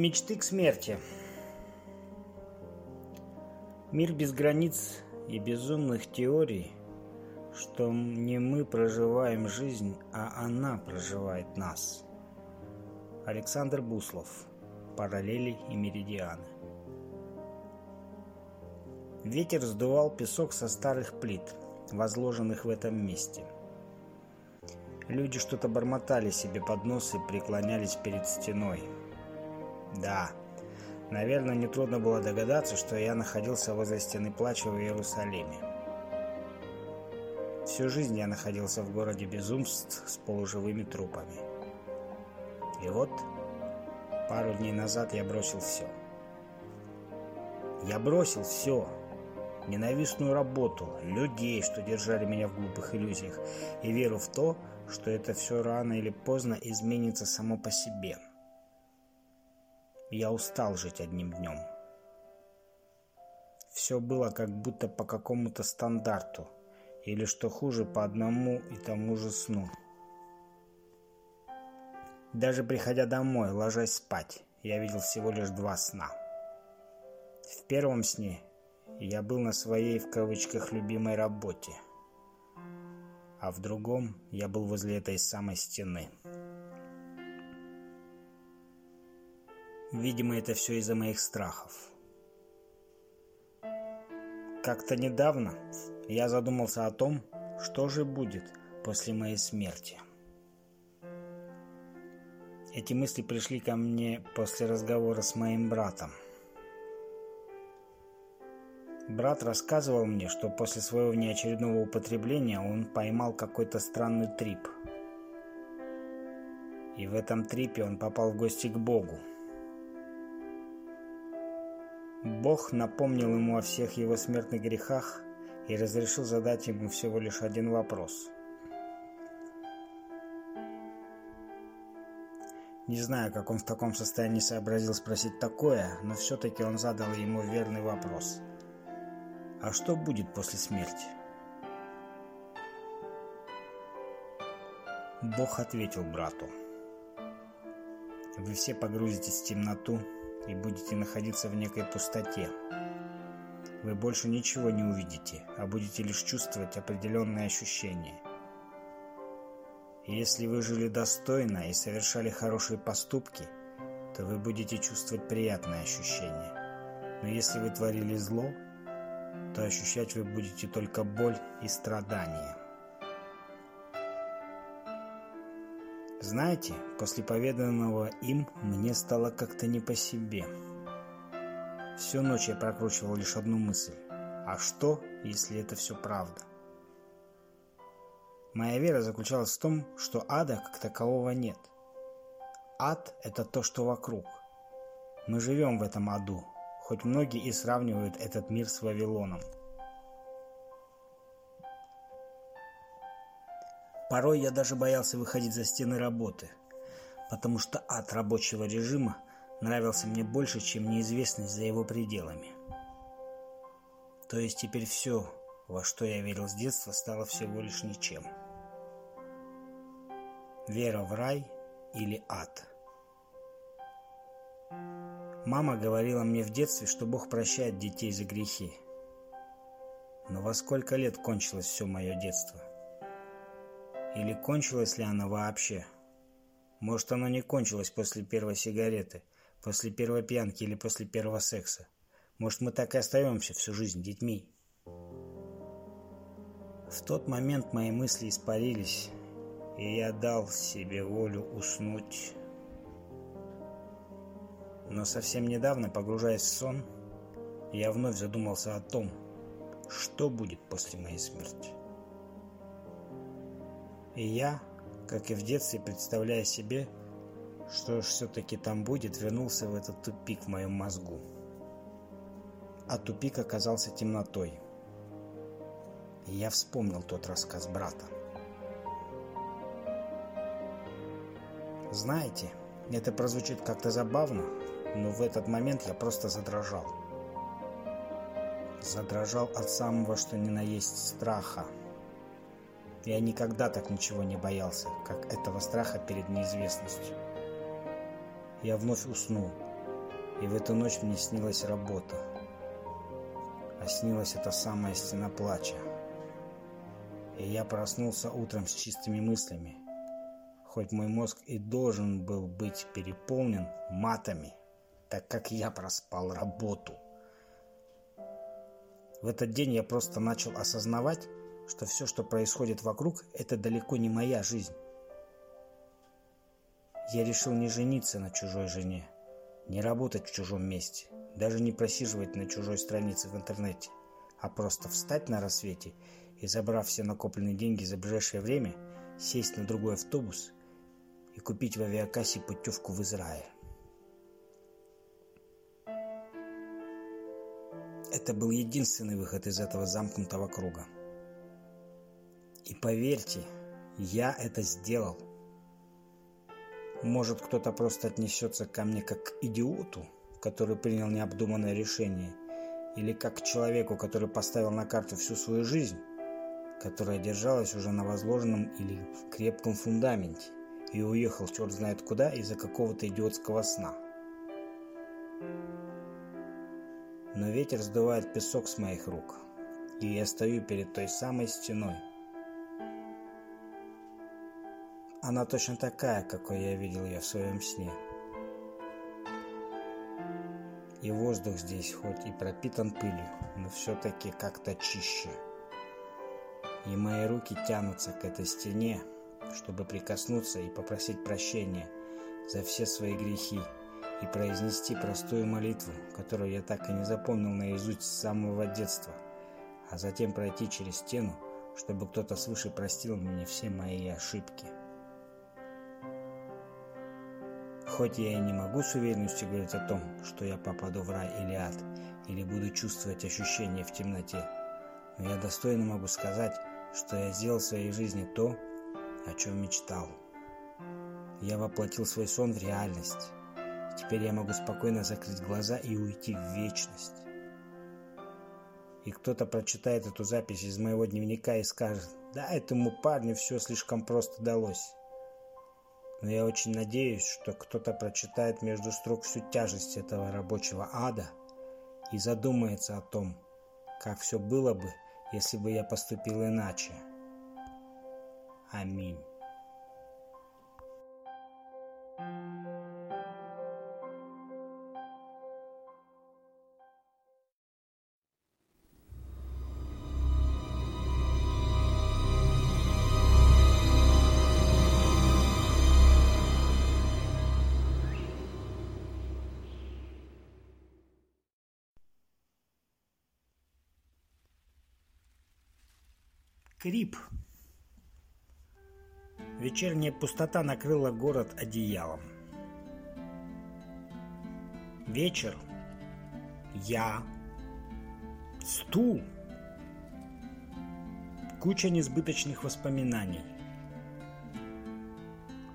Мечты к смерти. Мир без границ и безумных теорий, что не мы проживаем жизнь, а она проживает нас. Александр Буслов. Параллели и меридианы. Ветер сдувал песок со старых плит, возложенных в этом месте. Люди что-то бормотали себе под нос и преклонялись перед стеной. Да, наверное, нетрудно было догадаться, что я находился возле стены плача в Иерусалиме. Всю жизнь я находился в городе безумств с полуживыми трупами. И вот, пару дней назад я бросил все. Я бросил все. Ненавистную работу, людей, что держали меня в глупых иллюзиях, и веру в то, что это все рано или поздно изменится само по себе. Я устал жить одним днем. Все было как будто по какому-то стандарту, или, что хуже, по одному и тому же сну. Даже приходя домой, ложась спать, я видел всего лишь два сна. В первом сне я был на своей, в кавычках, любимой работе, а в другом я был возле этой самой стены. Видимо, это все из-за моих страхов. Как-то недавно я задумался о том, что же будет после моей смерти. Эти мысли пришли ко мне после разговора с моим братом. Брат рассказывал мне, что после своего неочередного употребления он поймал какой-то странный трип. И в этом трипе он попал в гости к Богу. Бог напомнил ему о всех его смертных грехах и разрешил задать ему всего лишь один вопрос. Не знаю, как он в таком состоянии сообразил спросить такое, но все-таки он задал ему верный вопрос. А что будет после смерти? Бог ответил брату. Вы все погрузитесь в темноту, и будете находиться в некой пустоте. Вы больше ничего не увидите, а будете лишь чувствовать определенные ощущения. И если вы жили достойно и совершали хорошие поступки, то вы будете чувствовать приятные ощущения. Но если вы творили зло, то ощущать вы будете только боль и страдания. Знаете, после поведанного им мне стало как-то не по себе. Всю ночь я прокручивал лишь одну мысль. А что, если это все правда? Моя вера заключалась в том, что ада как такового нет. Ад – это то, что вокруг. Мы живем в этом аду, хоть многие и сравнивают этот мир с Вавилоном. Порой я даже боялся выходить за стены работы, потому что ад рабочего режима нравился мне больше, чем неизвестность за его пределами. То есть теперь все, во что я верил с детства, стало всего лишь ничем. Вера в рай или ад. Мама говорила мне в детстве, что Бог прощает детей за грехи. Но во сколько лет кончилось все мое детство? Или кончилось ли оно вообще? Может, оно не кончилось после первой сигареты, после первой пьянки или после первого секса. Может, мы так и остаемся всю жизнь детьми. В тот момент мои мысли испарились, и я дал себе волю уснуть. Но совсем недавно, погружаясь в сон, я вновь задумался о том, что будет после моей смерти. И я, как и в детстве, представляя себе, что все-таки там будет, вернулся в этот тупик в моем мозгу. А тупик оказался темнотой. И я вспомнил тот рассказ брата. Знаете, это прозвучит как-то забавно, но в этот момент я просто задрожал. Задрожал от самого что ни на есть страха – я никогда так ничего не боялся, как этого страха перед неизвестностью. Я вновь уснул, И в эту ночь мне снилась работа. А снилась эта самая стена плача. И я проснулся утром с чистыми мыслями. Хоть мой мозг и должен был быть переполнен матами, так как я проспал работу. В этот день я просто начал осознавать, что все, что происходит вокруг, это далеко не моя жизнь. Я решил не жениться на чужой жене, не работать в чужом месте, даже не просиживать на чужой странице в интернете, а просто встать на рассвете и, забрав все накопленные деньги за ближайшее время, сесть на другой автобус и купить в авиакассе путевку в Израиль. Это был единственный выход из этого замкнутого круга. И поверьте, я это сделал. Может, кто-то просто отнесется ко мне как к идиоту, который принял необдуманное решение, или как к человеку, который поставил на карту всю свою жизнь, которая держалась уже на возложенном или крепком фундаменте, и уехал черт знает куда из-за какого-то идиотского сна. Но ветер сдувает песок с моих рук, и я стою перед той самой стеной, Она точно такая, какой я видел ее в своем сне. И воздух здесь хоть и пропитан пылью, но все-таки как-то чище. И мои руки тянутся к этой стене, чтобы прикоснуться и попросить прощения за все свои грехи и произнести простую молитву, которую я так и не запомнил наизусть с самого детства, а затем пройти через стену, чтобы кто-то свыше простил мне все мои ошибки. Хоть я и не могу с уверенностью говорить о том, что я попаду в рай или ад, или буду чувствовать ощущения в темноте, но я достойно могу сказать, что я сделал в своей жизни то, о чем мечтал. Я воплотил свой сон в реальность. Теперь я могу спокойно закрыть глаза и уйти в вечность. И кто-то прочитает эту запись из моего дневника и скажет, да, этому парню все слишком просто далось. Но я очень надеюсь, что кто-то прочитает между строк всю тяжесть этого рабочего ада и задумается о том, как все было бы, если бы я поступил иначе. Аминь. Крип. Вечерняя пустота накрыла город одеялом. Вечер. Я. Стул. Куча несбыточных воспоминаний.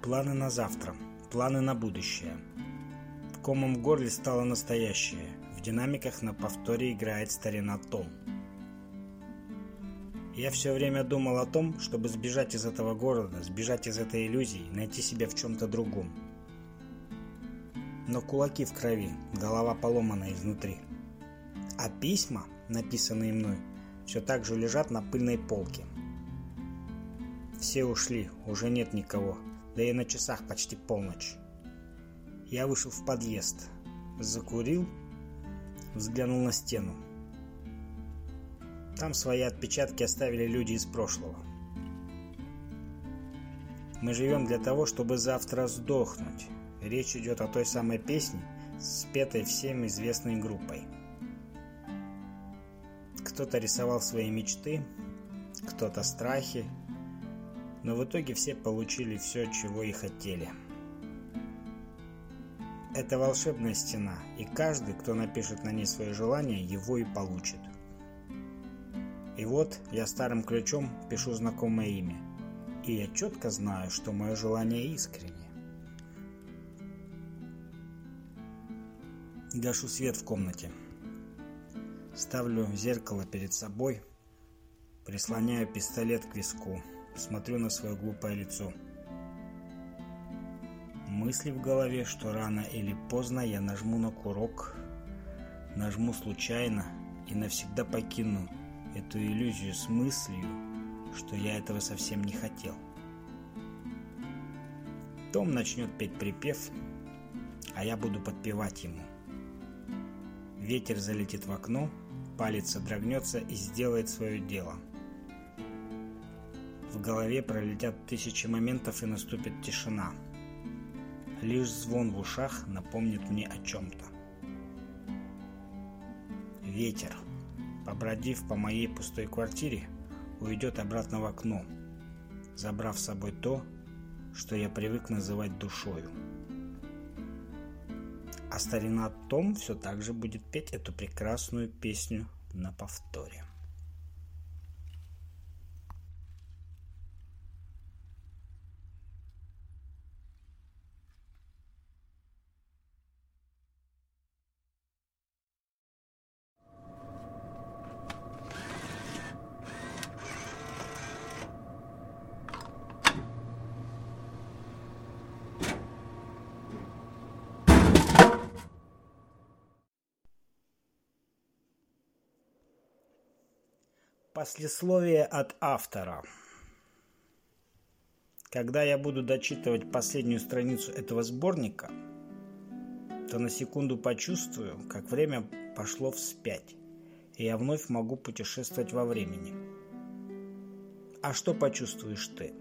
Планы на завтра. Планы на будущее. Комом в горле стало настоящее. В динамиках на повторе играет старина Том. Я все время думал о том, чтобы сбежать из этого города, сбежать из этой иллюзии, найти себя в чем-то другом. Но кулаки в крови, голова поломана изнутри. А письма, написанные мной, все так же лежат на пыльной полке. Все ушли, уже нет никого, да и на часах почти полночь. Я вышел в подъезд, закурил, взглянул на стену. Там свои отпечатки оставили люди из прошлого. Мы живем для того, чтобы завтра сдохнуть. Речь идет о той самой песне, спетой всем известной группой. Кто-то рисовал свои мечты, кто-то страхи, но в итоге все получили все, чего и хотели. Это волшебная стена, и каждый, кто напишет на ней свои желания, его и получит. И вот я старым ключом пишу знакомое имя. И я четко знаю, что мое желание искренне. Гашу свет в комнате. Ставлю зеркало перед собой, прислоняю пистолет к виску, смотрю на свое глупое лицо. мысли в голове, что рано или поздно я нажму на курок, нажму случайно и навсегда покину эту иллюзию с мыслью, что я этого совсем не хотел. Том начнет петь припев, а я буду подпевать ему. Ветер залетит в окно, палец содрогнется и сделает свое дело. В голове пролетят тысячи моментов и наступит тишина. Лишь звон в ушах напомнит мне о чем-то. Ветер, побродив по моей пустой квартире, уйдет обратно в окно, забрав с собой то, что я привык называть душою. А старина Том все так же будет петь эту прекрасную песню на повторе. Послесловие от автора. Когда я буду дочитывать последнюю страницу этого сборника, то на секунду почувствую, как время пошло вспять, и я вновь могу путешествовать во времени. А что почувствуешь ты?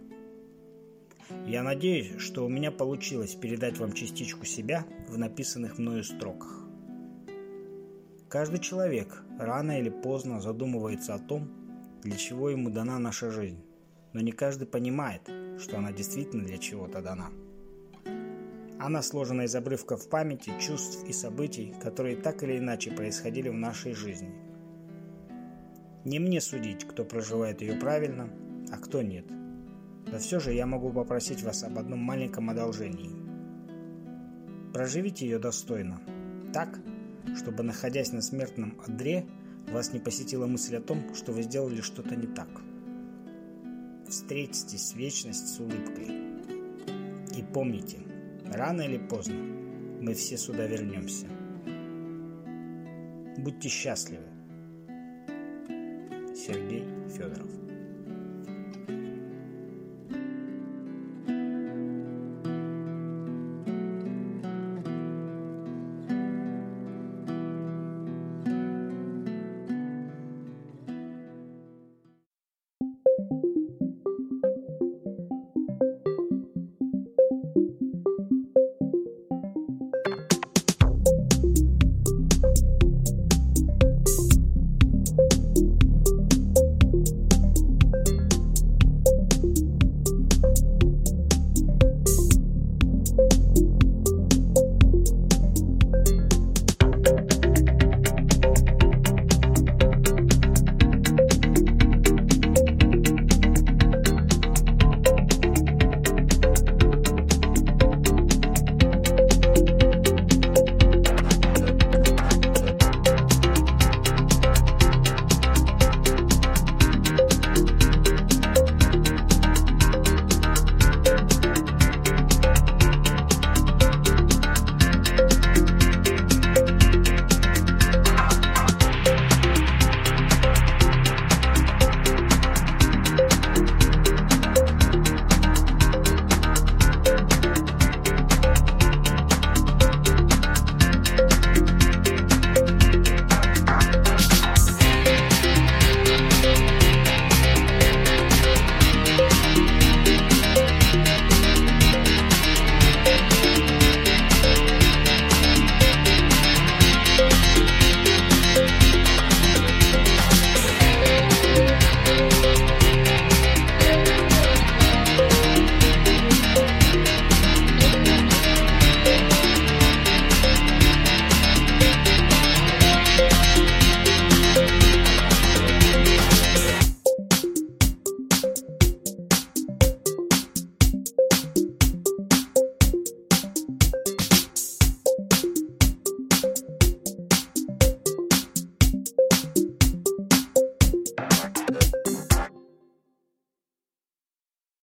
Я надеюсь, что у меня получилось передать вам частичку себя в написанных мною строках. Каждый человек рано или поздно задумывается о том, для чего ему дана наша жизнь. Но не каждый понимает, что она действительно для чего-то дана. Она сложена из обрывков памяти, чувств и событий, которые так или иначе происходили в нашей жизни. Не мне судить, кто проживает ее правильно, а кто нет. Да все же я могу попросить вас об одном маленьком одолжении. Проживите ее достойно, так, чтобы, находясь на смертном одре, вас не посетила мысль о том, что вы сделали что-то не так. Встретитесь вечность с улыбкой. И помните, рано или поздно мы все сюда вернемся. Будьте счастливы. Сергей Федоров